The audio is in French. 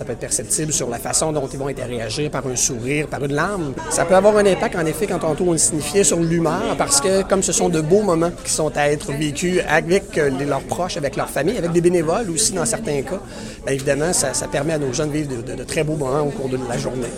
Ça peut être perceptible sur la façon dont ils vont interagir par un sourire, par une larme. Ça peut avoir un impact, en effet, quand on on le signifiait, sur l'humeur, parce que comme ce sont de beaux moments qui sont à être vécus avec euh, leurs proches, avec leur famille, avec des bénévoles aussi dans certains cas, bien évidemment, ça, ça permet à nos jeunes de vivre de, de très beaux moments au cours de la journée.